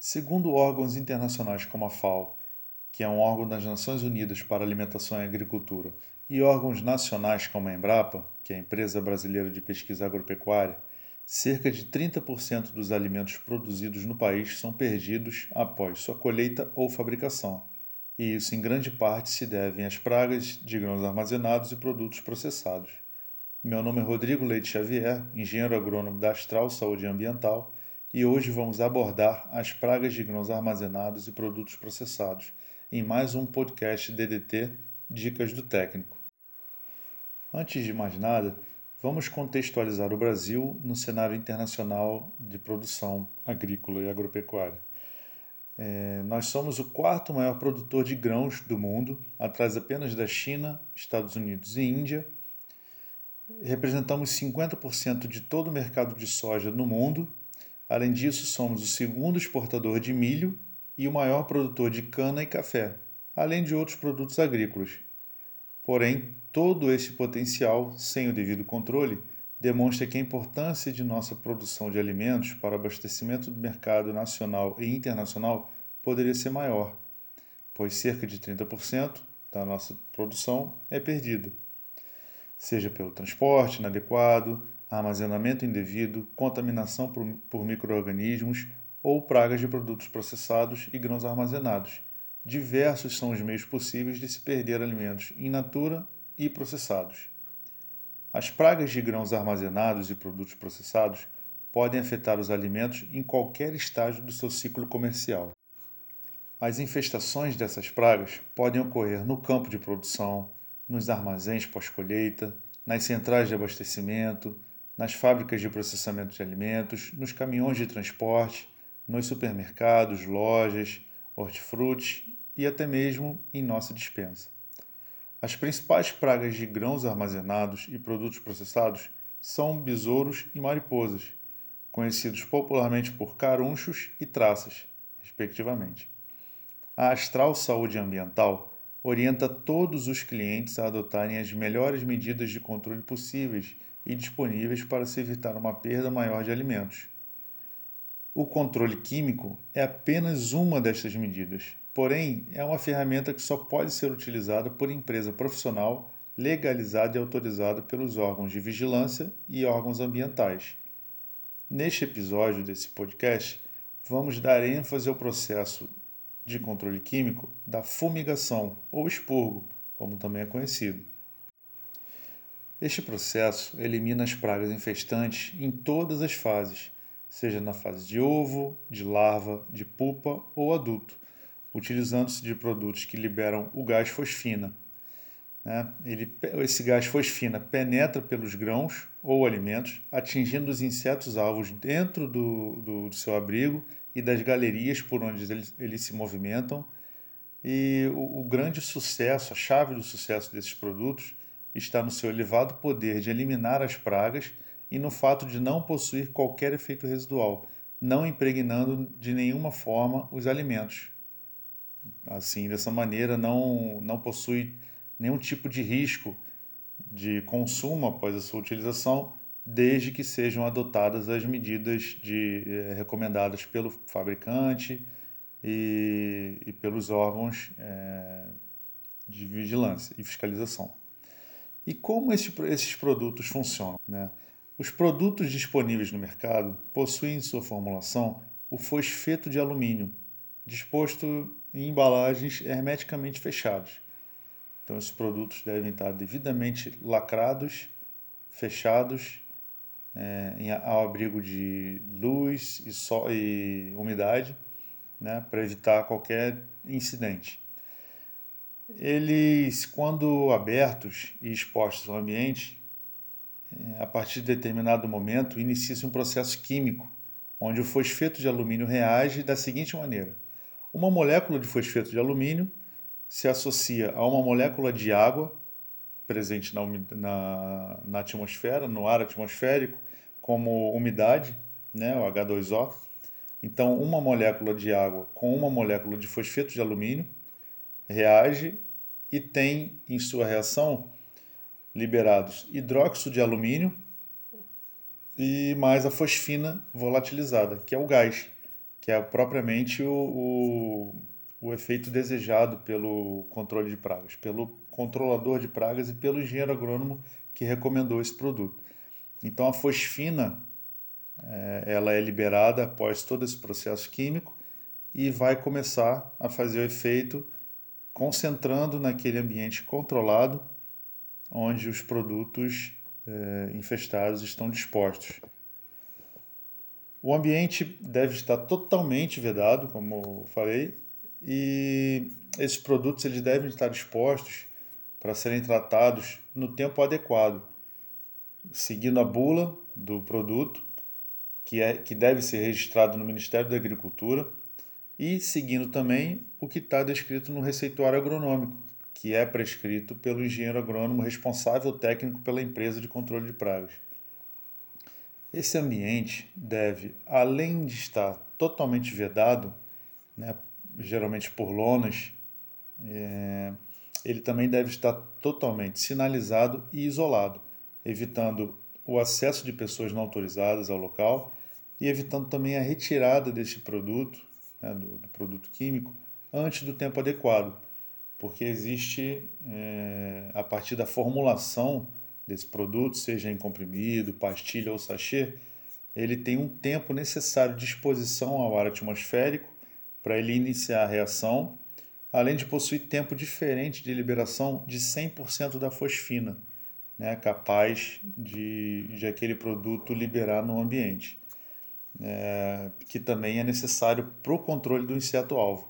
Segundo órgãos internacionais como a FAO, que é um órgão das Nações Unidas para Alimentação e Agricultura, e órgãos nacionais como a Embrapa, que é a empresa brasileira de pesquisa agropecuária, cerca de 30% dos alimentos produzidos no país são perdidos após sua colheita ou fabricação, e isso em grande parte se deve às pragas de grãos armazenados e produtos processados. Meu nome é Rodrigo Leite Xavier, engenheiro agrônomo da Astral Saúde Ambiental, e hoje vamos abordar as pragas de grãos armazenados e produtos processados em mais um podcast DDT Dicas do Técnico. Antes de mais nada, vamos contextualizar o Brasil no cenário internacional de produção agrícola e agropecuária. É, nós somos o quarto maior produtor de grãos do mundo, atrás apenas da China, Estados Unidos e Índia. Representamos 50% de todo o mercado de soja no mundo. Além disso, somos o segundo exportador de milho e o maior produtor de cana e café, além de outros produtos agrícolas. Porém, todo esse potencial, sem o devido controle, demonstra que a importância de nossa produção de alimentos para o abastecimento do mercado nacional e internacional poderia ser maior, pois cerca de 30% da nossa produção é perdida, seja pelo transporte inadequado, armazenamento indevido, contaminação por, por micro-organismos ou pragas de produtos processados e grãos armazenados. Diversos são os meios possíveis de se perder alimentos in natura e processados. As pragas de grãos armazenados e produtos processados podem afetar os alimentos em qualquer estágio do seu ciclo comercial. As infestações dessas pragas podem ocorrer no campo de produção, nos armazéns pós-colheita, nas centrais de abastecimento, nas fábricas de processamento de alimentos, nos caminhões de transporte, nos supermercados, lojas, hortifruti e até mesmo em nossa dispensa. As principais pragas de grãos armazenados e produtos processados são besouros e mariposas, conhecidos popularmente por carunchos e traças, respectivamente. A Astral Saúde Ambiental orienta todos os clientes a adotarem as melhores medidas de controle possíveis e disponíveis para se evitar uma perda maior de alimentos. O controle químico é apenas uma destas medidas, porém, é uma ferramenta que só pode ser utilizada por empresa profissional legalizada e autorizada pelos órgãos de vigilância e órgãos ambientais. Neste episódio desse podcast, vamos dar ênfase ao processo de controle químico da fumigação ou expurgo, como também é conhecido. Este processo elimina as pragas infestantes em todas as fases seja na fase de ovo, de larva, de pupa ou adulto, utilizando-se de produtos que liberam o gás fosfina. Né? Ele, esse gás fosfina penetra pelos grãos ou alimentos, atingindo os insetos alvos dentro do, do, do seu abrigo e das galerias por onde eles, eles se movimentam. E o, o grande sucesso, a chave do sucesso desses produtos, está no seu elevado poder de eliminar as pragas e no fato de não possuir qualquer efeito residual, não impregnando de nenhuma forma os alimentos. Assim, dessa maneira, não, não possui nenhum tipo de risco de consumo após a sua utilização, desde que sejam adotadas as medidas de, eh, recomendadas pelo fabricante e, e pelos órgãos eh, de vigilância e fiscalização. E como esse, esses produtos funcionam? Né? Os produtos disponíveis no mercado possuem em sua formulação o fosfeto de alumínio, disposto em embalagens hermeticamente fechadas. Então, esses produtos devem estar devidamente lacrados, fechados, é, em, ao abrigo de luz e, sol, e umidade, né, para evitar qualquer incidente. Eles, quando abertos e expostos ao ambiente, a partir de determinado momento, inicia-se um processo químico, onde o fosfeto de alumínio reage da seguinte maneira: uma molécula de fosfeto de alumínio se associa a uma molécula de água presente na, na, na atmosfera, no ar atmosférico, como umidade, né, o H2O. Então, uma molécula de água com uma molécula de fosfeto de alumínio reage e tem em sua reação liberados hidróxido de alumínio e mais a fosfina volatilizada, que é o gás. que é propriamente o, o, o efeito desejado pelo controle de pragas, pelo controlador de pragas e pelo engenheiro agrônomo que recomendou esse produto. Então a fosfina é, ela é liberada após todo esse processo químico e vai começar a fazer o efeito concentrando naquele ambiente controlado onde os produtos é, infestados estão dispostos. O ambiente deve estar totalmente vedado, como falei, e esses produtos eles devem estar dispostos para serem tratados no tempo adequado, seguindo a bula do produto, que, é, que deve ser registrado no Ministério da Agricultura, e seguindo também o que está descrito no receituário agronômico, que é prescrito pelo engenheiro agrônomo responsável técnico pela empresa de controle de pragas. Esse ambiente deve, além de estar totalmente vedado, né, geralmente por lonas, é, ele também deve estar totalmente sinalizado e isolado, evitando o acesso de pessoas não autorizadas ao local e evitando também a retirada deste produto, né, do, do, produto químico, antes do tempo adequado, porque existe, é, a partir da formulação desse produto, seja em comprimido, pastilha ou sachê, ele tem um tempo necessário de exposição ao ar atmosférico para ele iniciar a reação além de possuir tempo diferente de liberação de 100% da fosfina, né, capaz de, de aquele produto liberar no ambiente, é, que também é necessário para o controle do inseto-alvo.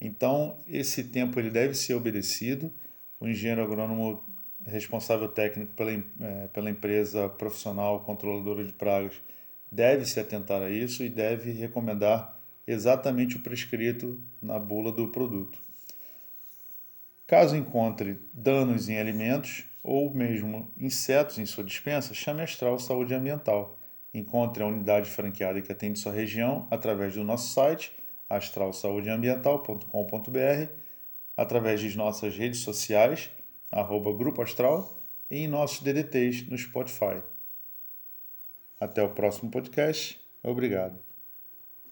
Então, esse tempo ele deve ser obedecido. O engenheiro agrônomo responsável técnico pela, é, pela empresa profissional controladora de pragas deve se atentar a isso e deve recomendar exatamente o prescrito na bula do produto. Caso encontre danos em alimentos ou mesmo insetos em sua dispensa, chame a Astral Saúde Ambiental. Encontre a unidade franqueada que atende sua região através do nosso site astralsaudeambiental.com.br, através de nossas redes sociais, arroba Grupo Astral, e em nossos DDTs no Spotify. Até o próximo podcast. Obrigado.